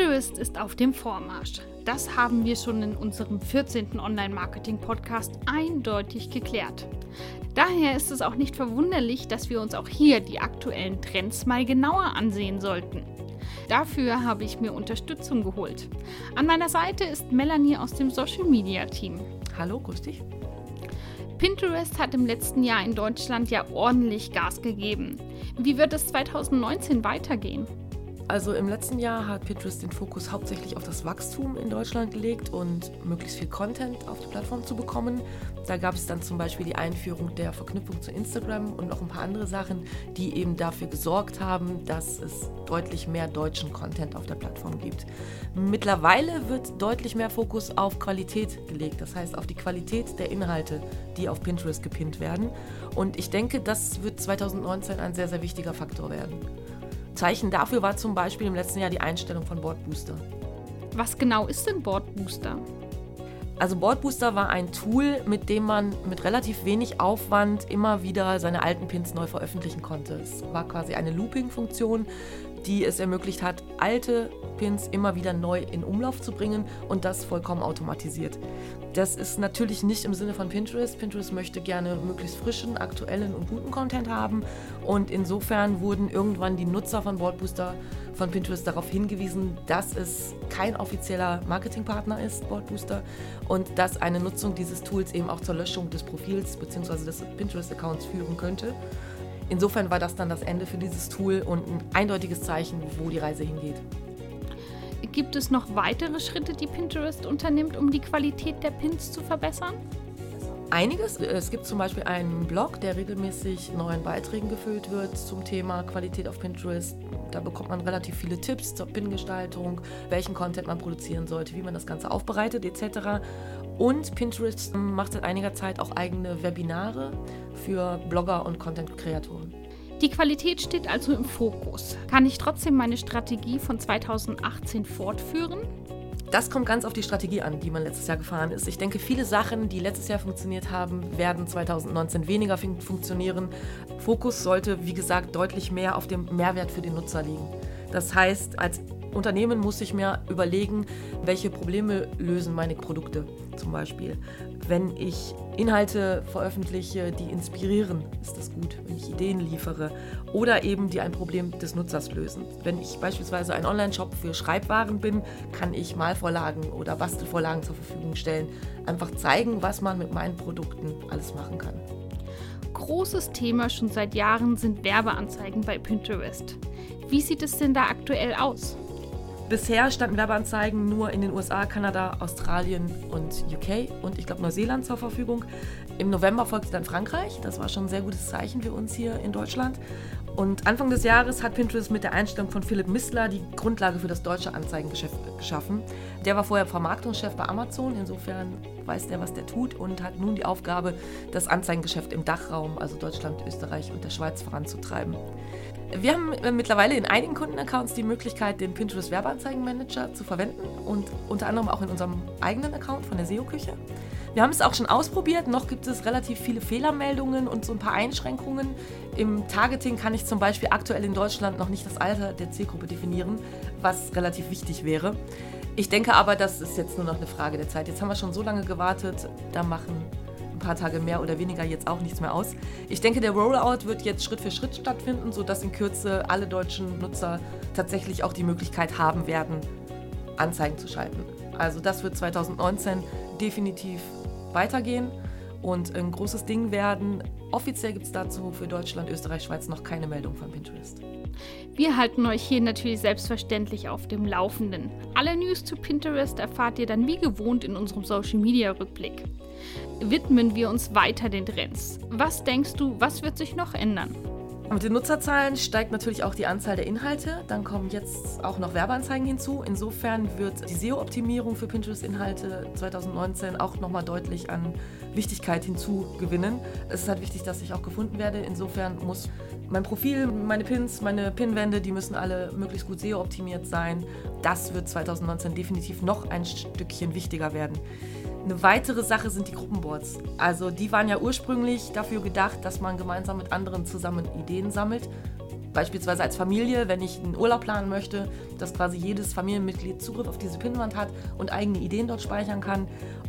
Pinterest ist auf dem Vormarsch. Das haben wir schon in unserem 14. Online-Marketing-Podcast eindeutig geklärt. Daher ist es auch nicht verwunderlich, dass wir uns auch hier die aktuellen Trends mal genauer ansehen sollten. Dafür habe ich mir Unterstützung geholt. An meiner Seite ist Melanie aus dem Social Media Team. Hallo, grüß dich. Pinterest hat im letzten Jahr in Deutschland ja ordentlich Gas gegeben. Wie wird es 2019 weitergehen? Also im letzten Jahr hat Pinterest den Fokus hauptsächlich auf das Wachstum in Deutschland gelegt und möglichst viel Content auf die Plattform zu bekommen. Da gab es dann zum Beispiel die Einführung der Verknüpfung zu Instagram und noch ein paar andere Sachen, die eben dafür gesorgt haben, dass es deutlich mehr deutschen Content auf der Plattform gibt. Mittlerweile wird deutlich mehr Fokus auf Qualität gelegt, das heißt auf die Qualität der Inhalte, die auf Pinterest gepinnt werden. Und ich denke, das wird 2019 ein sehr, sehr wichtiger Faktor werden. Zeichen dafür war zum Beispiel im letzten Jahr die Einstellung von Board Booster. Was genau ist denn Board Booster? Also Board Booster war ein Tool, mit dem man mit relativ wenig Aufwand immer wieder seine alten Pins neu veröffentlichen konnte. Es war quasi eine Looping-Funktion, die es ermöglicht hat, alte Pins immer wieder neu in Umlauf zu bringen und das vollkommen automatisiert. Das ist natürlich nicht im Sinne von Pinterest. Pinterest möchte gerne möglichst frischen, aktuellen und guten Content haben und insofern wurden irgendwann die Nutzer von Boardbooster von Pinterest darauf hingewiesen, dass es kein offizieller Marketingpartner ist, Boardbooster, und dass eine Nutzung dieses Tools eben auch zur Löschung des Profils bzw. des Pinterest-Accounts führen könnte. Insofern war das dann das Ende für dieses Tool und ein eindeutiges Zeichen, wo die Reise hingeht. Gibt es noch weitere Schritte, die Pinterest unternimmt, um die Qualität der Pins zu verbessern? Einiges. Es gibt zum Beispiel einen Blog, der regelmäßig neuen Beiträgen gefüllt wird zum Thema Qualität auf Pinterest. Da bekommt man relativ viele Tipps zur Pin-Gestaltung, welchen Content man produzieren sollte, wie man das Ganze aufbereitet etc. Und Pinterest macht seit einiger Zeit auch eigene Webinare für Blogger und Content-Kreatoren. Die Qualität steht also im Fokus. Kann ich trotzdem meine Strategie von 2018 fortführen? Das kommt ganz auf die Strategie an, die man letztes Jahr gefahren ist. Ich denke, viele Sachen, die letztes Jahr funktioniert haben, werden 2019 weniger fun funktionieren. Fokus sollte, wie gesagt, deutlich mehr auf dem Mehrwert für den Nutzer liegen. Das heißt, als Unternehmen muss ich mir überlegen, welche Probleme lösen meine Produkte zum Beispiel. Wenn ich Inhalte veröffentliche, die inspirieren, ist das gut. Wenn ich Ideen liefere oder eben die ein Problem des Nutzers lösen. Wenn ich beispielsweise ein Online-Shop für Schreibwaren bin, kann ich Malvorlagen oder Bastelvorlagen zur Verfügung stellen. Einfach zeigen, was man mit meinen Produkten alles machen kann. Großes Thema schon seit Jahren sind Werbeanzeigen bei Pinterest. Wie sieht es denn da aktuell aus? Bisher standen Werbeanzeigen nur in den USA, Kanada, Australien und UK und ich glaube Neuseeland zur Verfügung. Im November folgte dann Frankreich. Das war schon ein sehr gutes Zeichen für uns hier in Deutschland. Und Anfang des Jahres hat Pinterest mit der Einstellung von Philipp Missler die Grundlage für das deutsche Anzeigengeschäft geschaffen. Der war vorher Vermarktungschef bei Amazon, insofern weiß der, was der tut und hat nun die Aufgabe, das Anzeigengeschäft im Dachraum, also Deutschland, Österreich und der Schweiz voranzutreiben. Wir haben äh, mittlerweile in einigen Kundenaccounts die Möglichkeit, den Pinterest Werbeanzeigenmanager zu verwenden und unter anderem auch in unserem eigenen Account von der SEO-Küche. Wir haben es auch schon ausprobiert, noch gibt es relativ viele Fehlermeldungen und so ein paar Einschränkungen. Im Targeting kann ich zum Beispiel aktuell in Deutschland noch nicht das Alter der Zielgruppe definieren, was relativ wichtig wäre. Ich denke aber, das ist jetzt nur noch eine Frage der Zeit. Jetzt haben wir schon so lange gewartet, da machen paar Tage mehr oder weniger jetzt auch nichts mehr aus. Ich denke, der Rollout wird jetzt Schritt für Schritt stattfinden, sodass in Kürze alle deutschen Nutzer tatsächlich auch die Möglichkeit haben werden, Anzeigen zu schalten. Also das wird 2019 definitiv weitergehen und ein großes Ding werden. Offiziell gibt es dazu für Deutschland, Österreich, Schweiz noch keine Meldung von Pinterest. Wir halten euch hier natürlich selbstverständlich auf dem Laufenden. Alle News zu Pinterest erfahrt ihr dann wie gewohnt in unserem Social Media Rückblick. Widmen wir uns weiter den Trends. Was denkst du, was wird sich noch ändern? Mit den Nutzerzahlen steigt natürlich auch die Anzahl der Inhalte. Dann kommen jetzt auch noch Werbeanzeigen hinzu. Insofern wird die SEO-Optimierung für Pinterest-Inhalte 2019 auch nochmal deutlich an Wichtigkeit hinzugewinnen. Es ist halt wichtig, dass ich auch gefunden werde. Insofern muss mein Profil, meine Pins, meine Pinwände, die müssen alle möglichst gut SEO-optimiert sein. Das wird 2019 definitiv noch ein Stückchen wichtiger werden. Eine weitere Sache sind die Gruppenboards. Also die waren ja ursprünglich dafür gedacht, dass man gemeinsam mit anderen zusammen Ideen sammelt. Beispielsweise als Familie, wenn ich einen Urlaub planen möchte, dass quasi jedes Familienmitglied Zugriff auf diese Pinnwand hat und eigene Ideen dort speichern kann.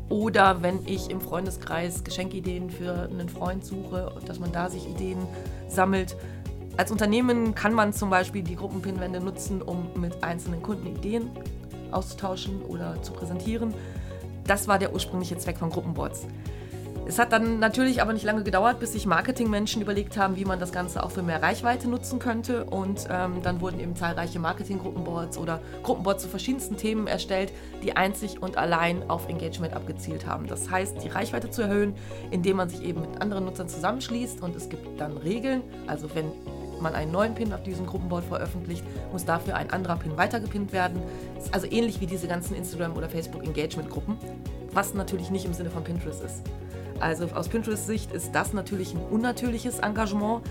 Oder wenn ich im Freundeskreis Geschenkideen für einen Freund suche, dass man da sich Ideen sammelt. Als Unternehmen kann man zum Beispiel die Gruppenpinwände nutzen, um mit einzelnen Kunden Ideen auszutauschen oder zu präsentieren. Das war der ursprüngliche Zweck von Gruppenboards. Es hat dann natürlich aber nicht lange gedauert, bis sich Marketingmenschen überlegt haben, wie man das Ganze auch für mehr Reichweite nutzen könnte. Und ähm, dann wurden eben zahlreiche Marketing-Gruppenboards oder Gruppenboards zu verschiedensten Themen erstellt, die einzig und allein auf Engagement abgezielt haben. Das heißt, die Reichweite zu erhöhen, indem man sich eben mit anderen Nutzern zusammenschließt. Und es gibt dann Regeln. Also wenn man einen neuen Pin auf diesem Gruppenboard veröffentlicht, muss dafür ein anderer Pin weitergepinnt werden. Ist also ähnlich wie diese ganzen Instagram- oder Facebook-Engagement-Gruppen, was natürlich nicht im Sinne von Pinterest ist. Also aus Pinterest-Sicht ist das natürlich ein unnatürliches Engagement.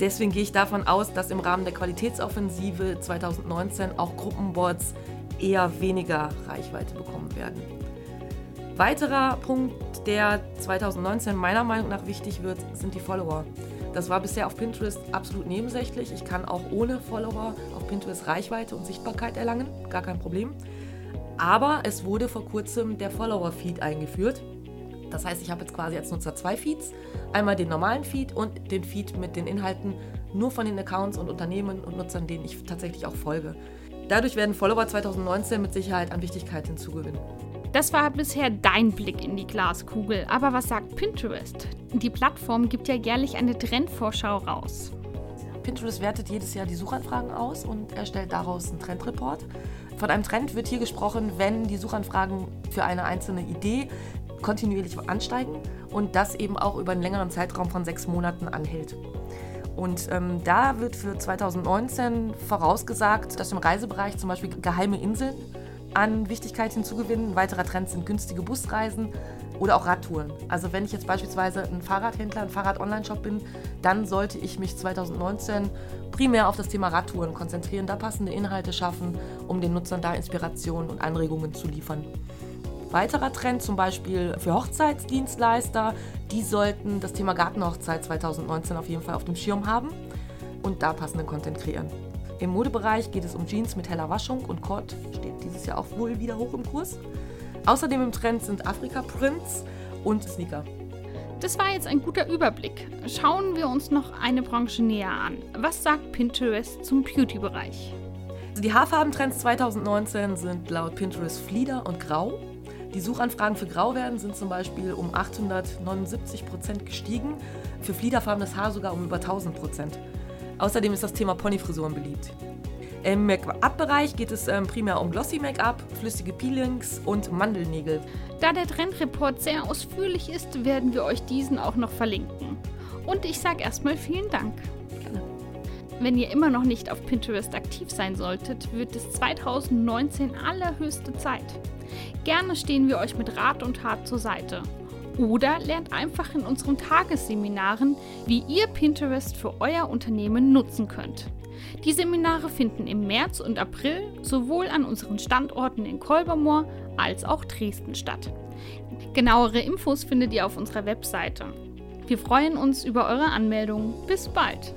Deswegen gehe ich davon aus, dass im Rahmen der Qualitätsoffensive 2019 auch Gruppenboards eher weniger Reichweite bekommen werden. Weiterer Punkt, der 2019 meiner Meinung nach wichtig wird, sind die Follower. Das war bisher auf Pinterest absolut nebensächlich. Ich kann auch ohne Follower auf Pinterest Reichweite und Sichtbarkeit erlangen, gar kein Problem. Aber es wurde vor kurzem der Follower-Feed eingeführt. Das heißt, ich habe jetzt quasi als Nutzer zwei Feeds. Einmal den normalen Feed und den Feed mit den Inhalten nur von den Accounts und Unternehmen und Nutzern, denen ich tatsächlich auch folge. Dadurch werden Follower 2019 mit Sicherheit an Wichtigkeit hinzugewinnen. Das war bisher dein Blick in die Glaskugel. Aber was sagt Pinterest? Die Plattform gibt ja jährlich eine Trendvorschau raus. Pinterest wertet jedes Jahr die Suchanfragen aus und erstellt daraus einen Trendreport. Von einem Trend wird hier gesprochen, wenn die Suchanfragen für eine einzelne Idee kontinuierlich ansteigen und das eben auch über einen längeren Zeitraum von sechs Monaten anhält. Und ähm, da wird für 2019 vorausgesagt, dass im Reisebereich zum Beispiel geheime Inseln an Wichtigkeit hinzugewinnen. Ein weiterer Trend sind günstige Busreisen oder auch Radtouren. Also wenn ich jetzt beispielsweise ein Fahrradhändler, ein Fahrrad-Online-Shop bin, dann sollte ich mich 2019 primär auf das Thema Radtouren konzentrieren, da passende Inhalte schaffen, um den Nutzern da Inspirationen und Anregungen zu liefern. Weiterer Trend zum Beispiel für Hochzeitsdienstleister, die sollten das Thema Gartenhochzeit 2019 auf jeden Fall auf dem Schirm haben und da passenden Content kreieren. Im Modebereich geht es um Jeans mit heller Waschung und Cord steht dieses Jahr auch wohl wieder hoch im Kurs. Außerdem im Trend sind Afrika-Prints und Sneaker. Das war jetzt ein guter Überblick. Schauen wir uns noch eine Branche näher an. Was sagt Pinterest zum Beauty-Bereich? Also die Haarfarbentrends 2019 sind laut Pinterest Flieder und Grau. Die Suchanfragen für Grauwerden sind zum Beispiel um 879 Prozent gestiegen, für fliederfarbenes Haar sogar um über 1000 Prozent. Außerdem ist das Thema Ponyfrisuren beliebt. Im Make-up-Bereich geht es ähm, primär um Glossy Make-up, flüssige Peelings und Mandelnägel. Da der Trendreport sehr ausführlich ist, werden wir euch diesen auch noch verlinken. Und ich sage erstmal vielen Dank. Gerne. Wenn ihr immer noch nicht auf Pinterest aktiv sein solltet, wird es 2019 allerhöchste Zeit. Gerne stehen wir euch mit Rat und Tat zur Seite. Oder lernt einfach in unseren Tagesseminaren, wie ihr Pinterest für euer Unternehmen nutzen könnt. Die Seminare finden im März und April sowohl an unseren Standorten in Kolbermoor als auch Dresden statt. Genauere Infos findet ihr auf unserer Webseite. Wir freuen uns über eure Anmeldung. Bis bald!